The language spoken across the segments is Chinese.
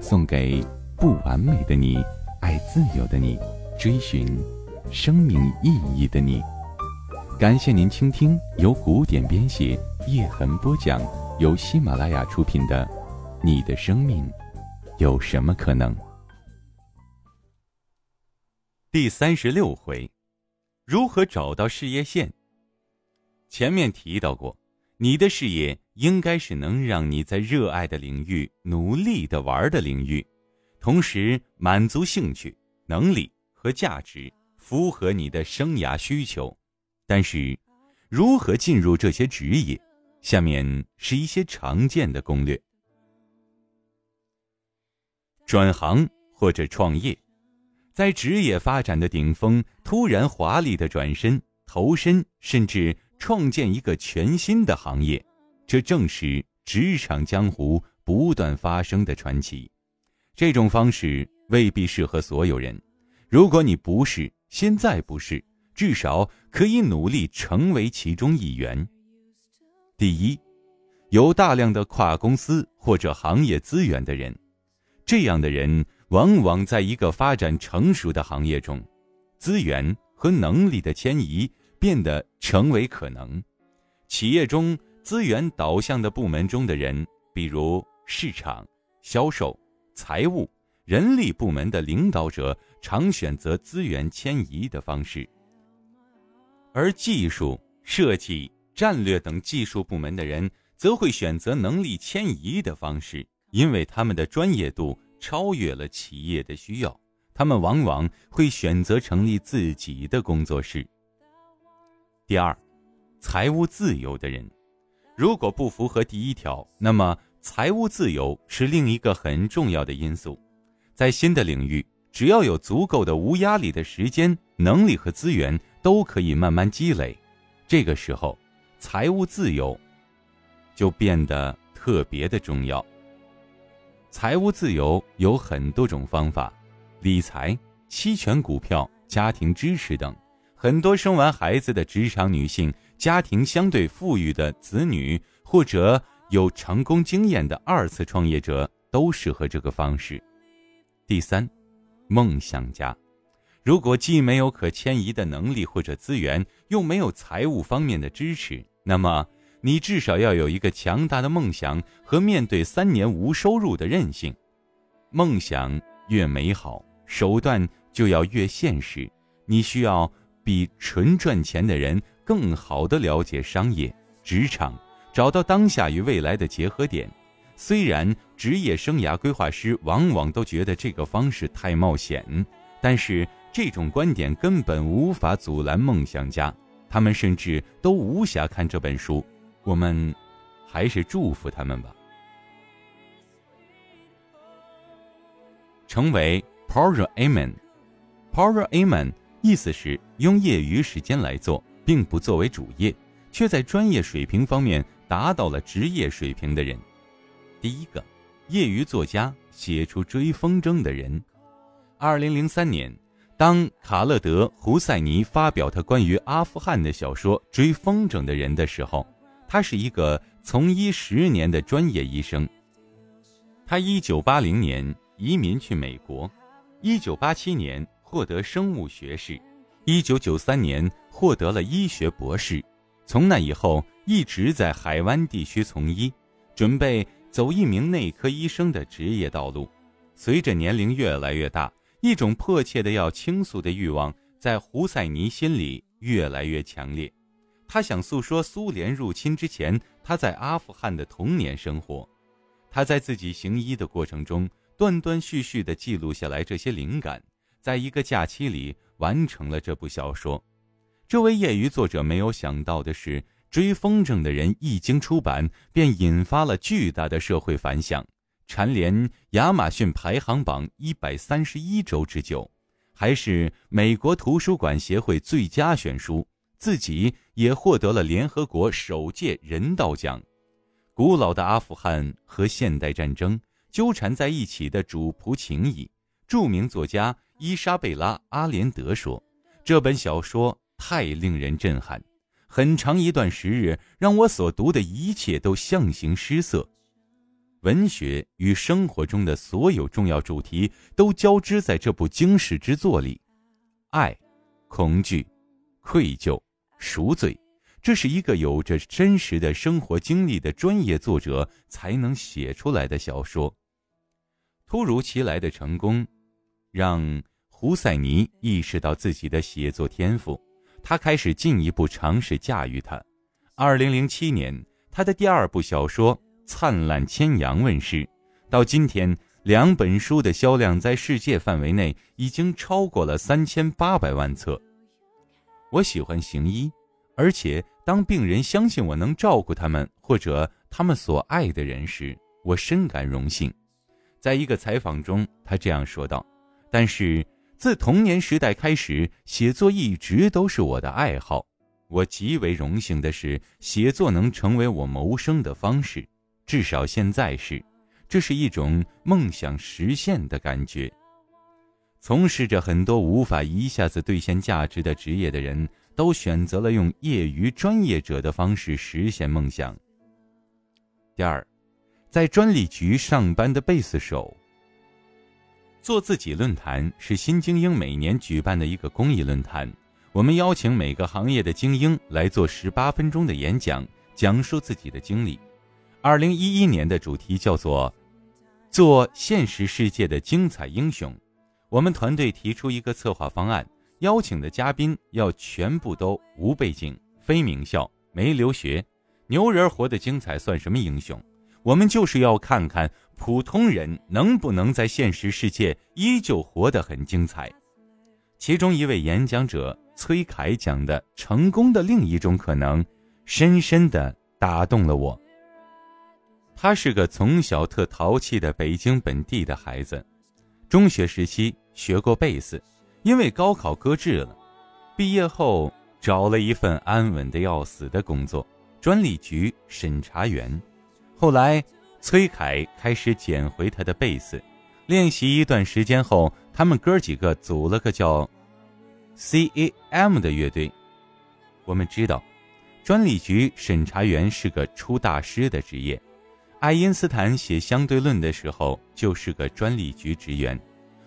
送给不完美的你，爱自由的你，追寻生命意义的你。感谢您倾听由古典编写。叶痕播讲，由喜马拉雅出品的《你的生命有什么可能》第三十六回，如何找到事业线？前面提到过，你的事业应该是能让你在热爱的领域努力的玩的领域，同时满足兴趣、能力和价值，符合你的生涯需求。但是，如何进入这些职业？下面是一些常见的攻略：转行或者创业，在职业发展的顶峰，突然华丽的转身、投身，甚至创建一个全新的行业，这正是职场江湖不断发生的传奇。这种方式未必适合所有人。如果你不是，现在不是，至少可以努力成为其中一员。第一，有大量的跨公司或者行业资源的人，这样的人往往在一个发展成熟的行业中，资源和能力的迁移变得成为可能。企业中资源导向的部门中的人，比如市场、销售、财务、人力部门的领导者，常选择资源迁移的方式，而技术设计。战略等技术部门的人则会选择能力迁移的方式，因为他们的专业度超越了企业的需要。他们往往会选择成立自己的工作室。第二，财务自由的人，如果不符合第一条，那么财务自由是另一个很重要的因素。在新的领域，只要有足够的无压力的时间、能力和资源，都可以慢慢积累。这个时候。财务自由就变得特别的重要。财务自由有很多种方法，理财、期权股票、家庭支持等。很多生完孩子的职场女性、家庭相对富裕的子女，或者有成功经验的二次创业者，都适合这个方式。第三，梦想家，如果既没有可迁移的能力或者资源，又没有财务方面的支持。那么，你至少要有一个强大的梦想和面对三年无收入的韧性。梦想越美好，手段就要越现实。你需要比纯赚钱的人更好的了解商业、职场，找到当下与未来的结合点。虽然职业生涯规划师往往都觉得这个方式太冒险，但是这种观点根本无法阻拦梦想家。他们甚至都无暇看这本书，我们还是祝福他们吧。成为 Power Aman，Power Aman 意思是用业余时间来做，并不作为主业，却在专业水平方面达到了职业水平的人。第一个，业余作家写出《追风筝的人》，二零零三年。当卡勒德·胡塞尼发表他关于阿富汗的小说《追风筝的人》的时候，他是一个从医十年的专业医生。他1980年移民去美国，1987年获得生物学士，1993年获得了医学博士。从那以后，一直在海湾地区从医，准备走一名内科医生的职业道路。随着年龄越来越大。一种迫切的要倾诉的欲望在胡塞尼心里越来越强烈，他想诉说苏联入侵之前他在阿富汗的童年生活。他在自己行医的过程中断断续续地记录下来这些灵感，在一个假期里完成了这部小说。这位业余作者没有想到的是，追风筝的人一经出版便引发了巨大的社会反响。蝉联亚马逊排行榜一百三十一周之久，还是美国图书馆协会最佳选书，自己也获得了联合国首届人道奖。古老的阿富汗和现代战争纠缠在一起的主仆情谊。著名作家伊莎贝拉·阿连德说：“这本小说太令人震撼，很长一段时日让我所读的一切都象形失色。”文学与生活中的所有重要主题都交织在这部惊世之作里，爱、恐惧、愧疚、赎罪，这是一个有着真实的生活经历的专业作者才能写出来的小说。突如其来的成功，让胡塞尼意识到自己的写作天赋，他开始进一步尝试驾驭它。二零零七年，他的第二部小说。灿烂千阳问世，到今天，两本书的销量在世界范围内已经超过了三千八百万册。我喜欢行医，而且当病人相信我能照顾他们或者他们所爱的人时，我深感荣幸。在一个采访中，他这样说道：“但是自童年时代开始，写作一直都是我的爱好。我极为荣幸的是，写作能成为我谋生的方式。”至少现在是，这是一种梦想实现的感觉。从事着很多无法一下子兑现价值的职业的人，都选择了用业余专业者的方式实现梦想。第二，在专利局上班的贝斯手。做自己论坛是新精英每年举办的一个公益论坛，我们邀请每个行业的精英来做十八分钟的演讲，讲述自己的经历。二零一一年的主题叫做“做现实世界的精彩英雄”。我们团队提出一个策划方案，邀请的嘉宾要全部都无背景、非名校、没留学。牛人活得精彩算什么英雄？我们就是要看看普通人能不能在现实世界依旧活得很精彩。其中一位演讲者崔凯讲的成功的另一种可能，深深的打动了我。他是个从小特淘气的北京本地的孩子，中学时期学过贝斯，因为高考搁置了，毕业后找了一份安稳的要死的工作——专利局审查员。后来，崔凯开始捡回他的贝斯，练习一段时间后，他们哥几个组了个叫 “C.A.M” 的乐队。我们知道，专利局审查员是个出大师的职业。爱因斯坦写相对论的时候就是个专利局职员。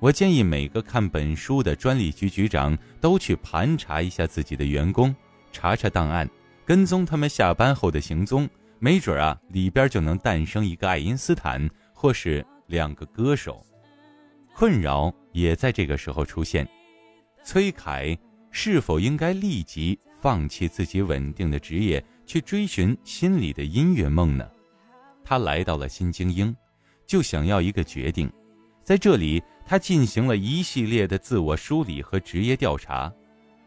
我建议每个看本书的专利局局长都去盘查一下自己的员工，查查档案，跟踪他们下班后的行踪，没准啊里边就能诞生一个爱因斯坦，或是两个歌手。困扰也在这个时候出现：崔凯是否应该立即放弃自己稳定的职业，去追寻心里的音乐梦呢？他来到了新精英，就想要一个决定。在这里，他进行了一系列的自我梳理和职业调查。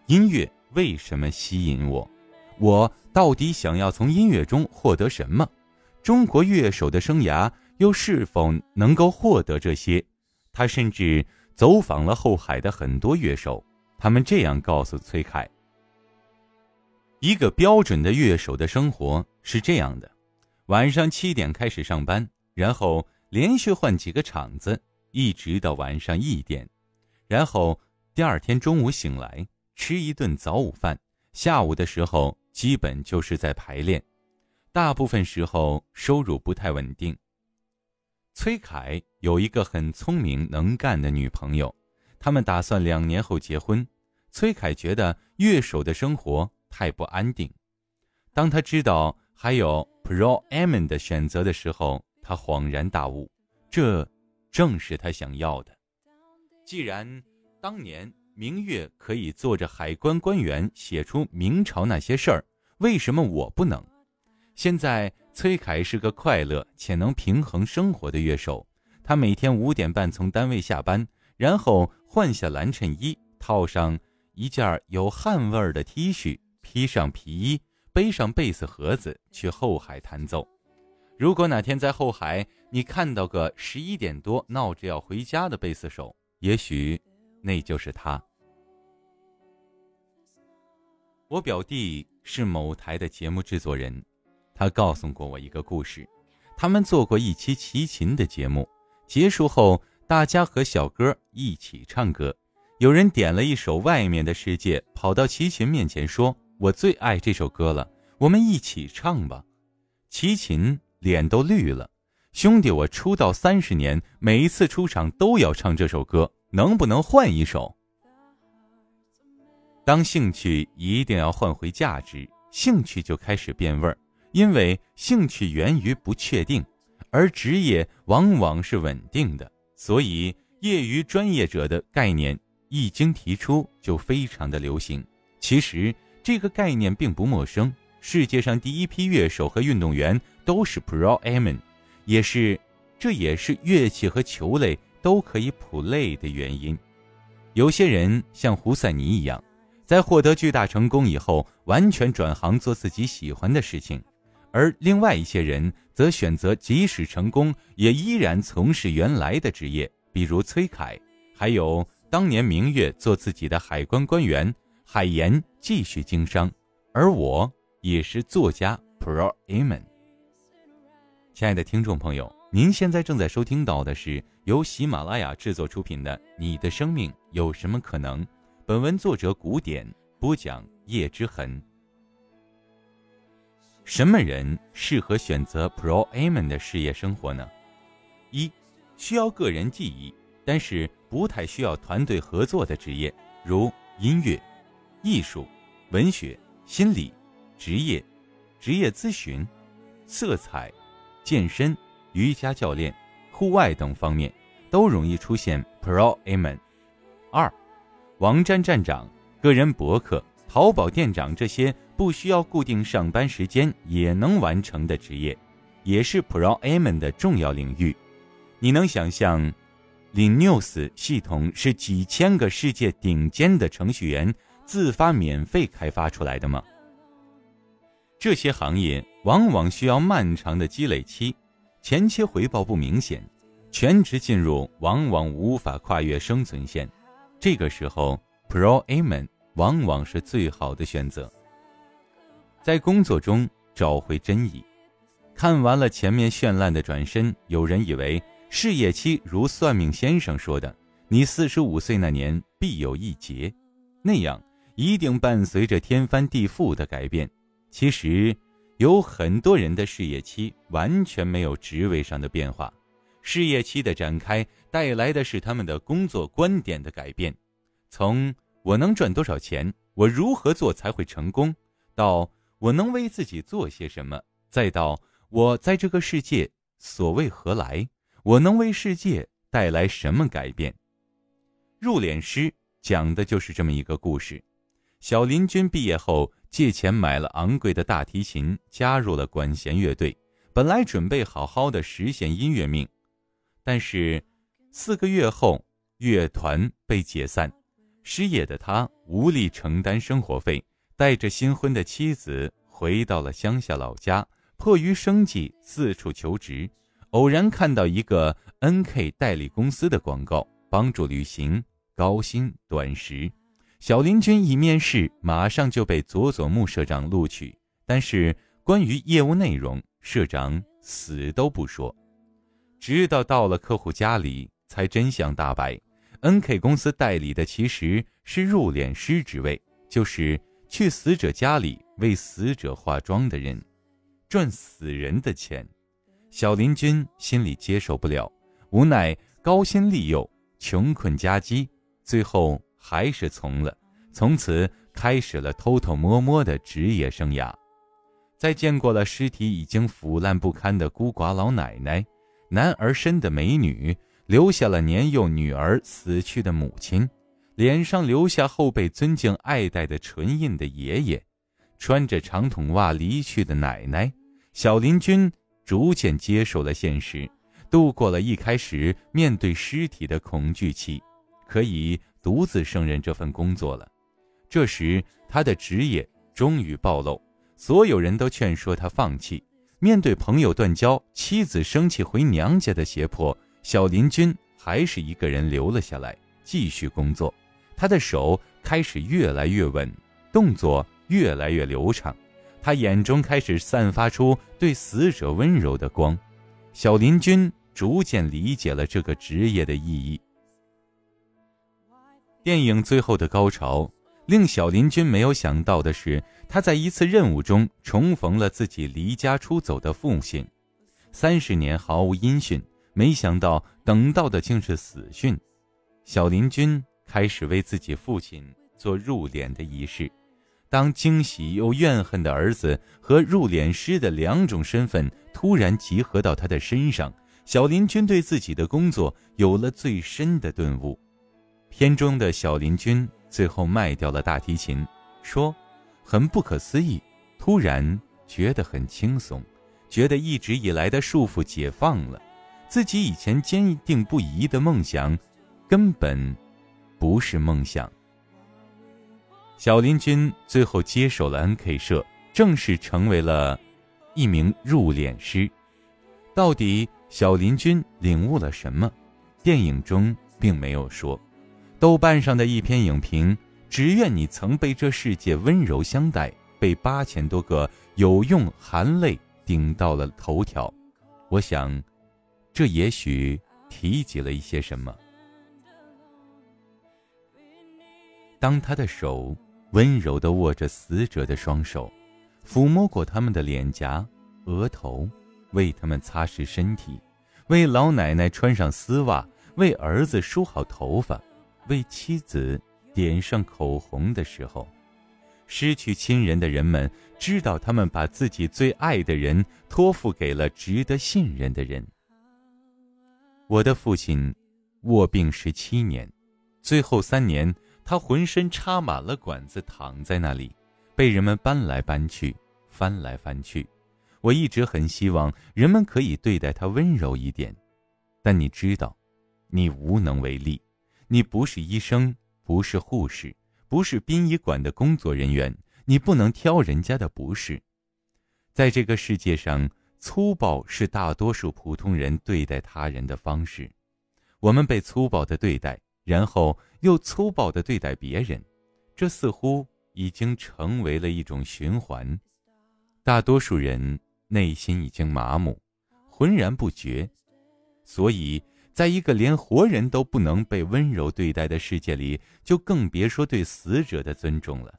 音乐为什么吸引我？我到底想要从音乐中获得什么？中国乐手的生涯又是否能够获得这些？他甚至走访了后海的很多乐手，他们这样告诉崔凯：一个标准的乐手的生活是这样的。晚上七点开始上班，然后连续换几个场子，一直到晚上一点，然后第二天中午醒来吃一顿早午饭，下午的时候基本就是在排练，大部分时候收入不太稳定。崔凯有一个很聪明能干的女朋友，他们打算两年后结婚。崔凯觉得乐手的生活太不安定，当他知道。还有 Pro M 的选择的时候，他恍然大悟，这正是他想要的。既然当年明月可以坐着海关官员写出明朝那些事儿，为什么我不能？现在崔凯是个快乐且能平衡生活的乐手，他每天五点半从单位下班，然后换下蓝衬衣，套上一件有汗味儿的 T 恤，披上皮衣。背上贝斯盒子去后海弹奏。如果哪天在后海你看到个十一点多闹着要回家的贝斯手，也许那就是他。我表弟是某台的节目制作人，他告诉过我一个故事。他们做过一期齐秦的节目，结束后，大家和小哥一起唱歌。有人点了一首《外面的世界》，跑到齐秦面前说：“我最爱这首歌了，我们一起唱吧。”齐秦脸都绿了：“兄弟，我出道三十年，每一次出场都要唱这首歌，能不能换一首？”当兴趣一定要换回价值，兴趣就开始变味儿，因为兴趣源于不确定，而职业往往是稳定的，所以业余专业者的概念一经提出就非常的流行。其实这个概念并不陌生，世界上第一批乐手和运动员都是 Pro Am，也是，这也是乐器和球类都可以 play 的原因。有些人像胡赛尼一样。在获得巨大成功以后，完全转行做自己喜欢的事情，而另外一些人则选择即使成功，也依然从事原来的职业，比如崔凯，还有当年明月做自己的海关官员，海岩继续经商，而我也是作家 Pro Amen。亲爱的听众朋友，您现在正在收听到的是由喜马拉雅制作出品的《你的生命有什么可能》。本文作者古典播讲叶之痕。什么人适合选择 Pro Amen 的事业生活呢？一，需要个人记忆，但是不太需要团队合作的职业，如音乐、艺术、文学、心理、职业、职业咨询、色彩、健身、瑜伽教练、户外等方面，都容易出现 Pro Amen。二。网站站长、个人博客、淘宝店长这些不需要固定上班时间也能完成的职业，也是 Pro Amen 的重要领域。你能想象，Linux 系统是几千个世界顶尖的程序员自发免费开发出来的吗？这些行业往往需要漫长的积累期，前期回报不明显，全职进入往往无法跨越生存线。这个时候，Pro Amen 往往是最好的选择。在工作中找回真意。看完了前面绚烂的转身，有人以为事业期如算命先生说的，你四十五岁那年必有一劫，那样一定伴随着天翻地覆的改变。其实，有很多人的事业期完全没有职位上的变化。事业期的展开带来的是他们的工作观点的改变，从我能赚多少钱，我如何做才会成功，到我能为自己做些什么，再到我在这个世界所谓何来，我能为世界带来什么改变。入殓师讲的就是这么一个故事。小林君毕业后借钱买了昂贵的大提琴，加入了管弦乐队，本来准备好好的实现音乐命。但是，四个月后，乐团被解散，失业的他无力承担生活费，带着新婚的妻子回到了乡下老家，迫于生计四处求职。偶然看到一个 N.K 代理公司的广告，帮助旅行，高薪短时。小林君一面试，马上就被佐佐木社长录取，但是关于业务内容，社长死都不说。直到到了客户家里，才真相大白。N.K 公司代理的其实是入殓师职位，就是去死者家里为死者化妆的人，赚死人的钱。小林君心里接受不了，无奈高薪利诱，穷困夹击，最后还是从了。从此开始了偷偷摸摸的职业生涯。在见过了尸体已经腐烂不堪的孤寡老奶奶。男儿身的美女，留下了年幼女儿死去的母亲，脸上留下后辈尊敬爱戴的唇印的爷爷，穿着长筒袜离去的奶奶，小林君逐渐接受了现实，度过了一开始面对尸体的恐惧期，可以独自胜任这份工作了。这时，他的职业终于暴露，所有人都劝说他放弃。面对朋友断交、妻子生气回娘家的胁迫，小林君还是一个人留了下来，继续工作。他的手开始越来越稳，动作越来越流畅，他眼中开始散发出对死者温柔的光。小林君逐渐理解了这个职业的意义。电影最后的高潮，令小林君没有想到的是，他在一次任务中重逢了自己离家出走的父亲。三十年毫无音讯，没想到等到的竟是死讯。小林君开始为自己父亲做入殓的仪式。当惊喜又怨恨的儿子和入殓师的两种身份突然集合到他的身上，小林君对自己的工作有了最深的顿悟。片中的小林君最后卖掉了大提琴，说：“很不可思议，突然觉得很轻松，觉得一直以来的束缚解放了，自己以前坚定不移的梦想，根本不是梦想。”小林君最后接手了 N.K 社，正式成为了一名入殓师。到底小林君领悟了什么？电影中并没有说。豆瓣上的一篇影评，只愿你曾被这世界温柔相待，被八千多个有用含泪顶到了头条。我想，这也许提及了一些什么。当他的手温柔地握着死者的双手，抚摸过他们的脸颊、额头，为他们擦拭身体，为老奶奶穿上丝袜，为儿子梳好头发。为妻子点上口红的时候，失去亲人的人们知道，他们把自己最爱的人托付给了值得信任的人。我的父亲卧病十七年，最后三年，他浑身插满了管子，躺在那里，被人们搬来搬去，翻来翻去。我一直很希望人们可以对待他温柔一点，但你知道，你无能为力。你不是医生，不是护士，不是殡仪馆的工作人员，你不能挑人家的不是。在这个世界上，粗暴是大多数普通人对待他人的方式。我们被粗暴的对待，然后又粗暴的对待别人，这似乎已经成为了一种循环。大多数人内心已经麻木，浑然不觉，所以。在一个连活人都不能被温柔对待的世界里，就更别说对死者的尊重了。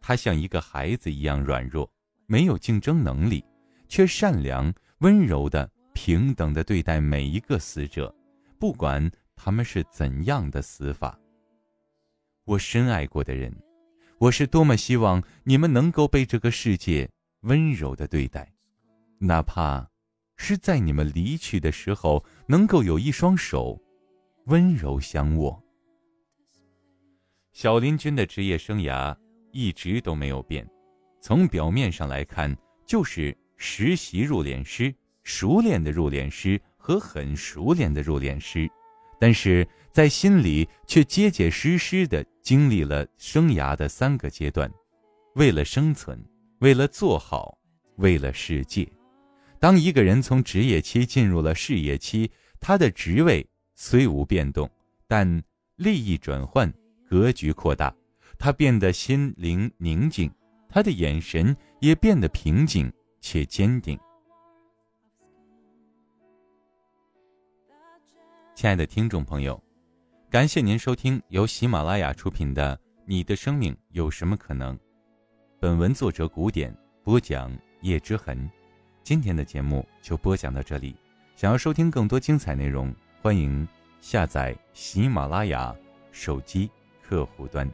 他像一个孩子一样软弱，没有竞争能力，却善良、温柔的、平等的对待每一个死者，不管他们是怎样的死法。我深爱过的人，我是多么希望你们能够被这个世界温柔的对待，哪怕。是在你们离去的时候，能够有一双手，温柔相握。小林君的职业生涯一直都没有变，从表面上来看，就是实习入殓师、熟练的入殓师和很熟练的入殓师，但是在心里却结结实实的经历了生涯的三个阶段：为了生存，为了做好，为了世界。当一个人从职业期进入了事业期，他的职位虽无变动，但利益转换，格局扩大，他变得心灵宁静，他的眼神也变得平静且坚定。亲爱的听众朋友，感谢您收听由喜马拉雅出品的《你的生命有什么可能》，本文作者古典播讲叶之痕。今天的节目就播讲到这里，想要收听更多精彩内容，欢迎下载喜马拉雅手机客户端。